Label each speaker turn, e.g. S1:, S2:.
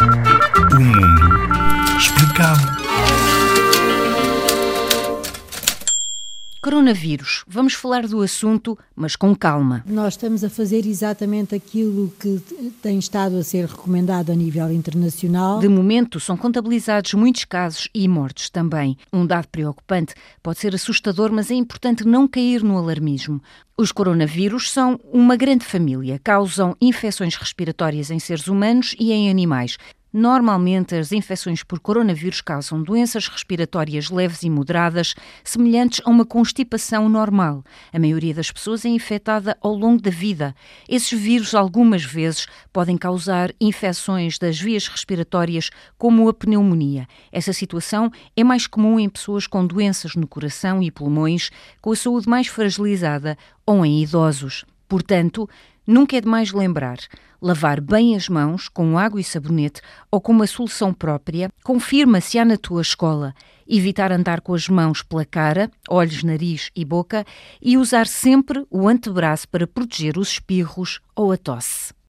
S1: O mundo
S2: Coronavírus. Vamos falar do assunto, mas com calma.
S3: Nós estamos a fazer exatamente aquilo que tem estado a ser recomendado a nível internacional.
S2: De momento, são contabilizados muitos casos e mortes também. Um dado preocupante pode ser assustador, mas é importante não cair no alarmismo. Os coronavírus são uma grande família, causam infecções respiratórias em seres humanos e em animais. Normalmente, as infecções por coronavírus causam doenças respiratórias leves e moderadas, semelhantes a uma constipação normal. A maioria das pessoas é infectada ao longo da vida. Esses vírus, algumas vezes, podem causar infecções das vias respiratórias, como a pneumonia. Essa situação é mais comum em pessoas com doenças no coração e pulmões, com a saúde mais fragilizada ou em idosos. Portanto, nunca é demais lembrar lavar bem as mãos com água e sabonete ou com uma solução própria, confirma se há na tua escola, evitar andar com as mãos pela cara, olhos, nariz e boca e usar sempre o antebraço para proteger os espirros ou a tosse.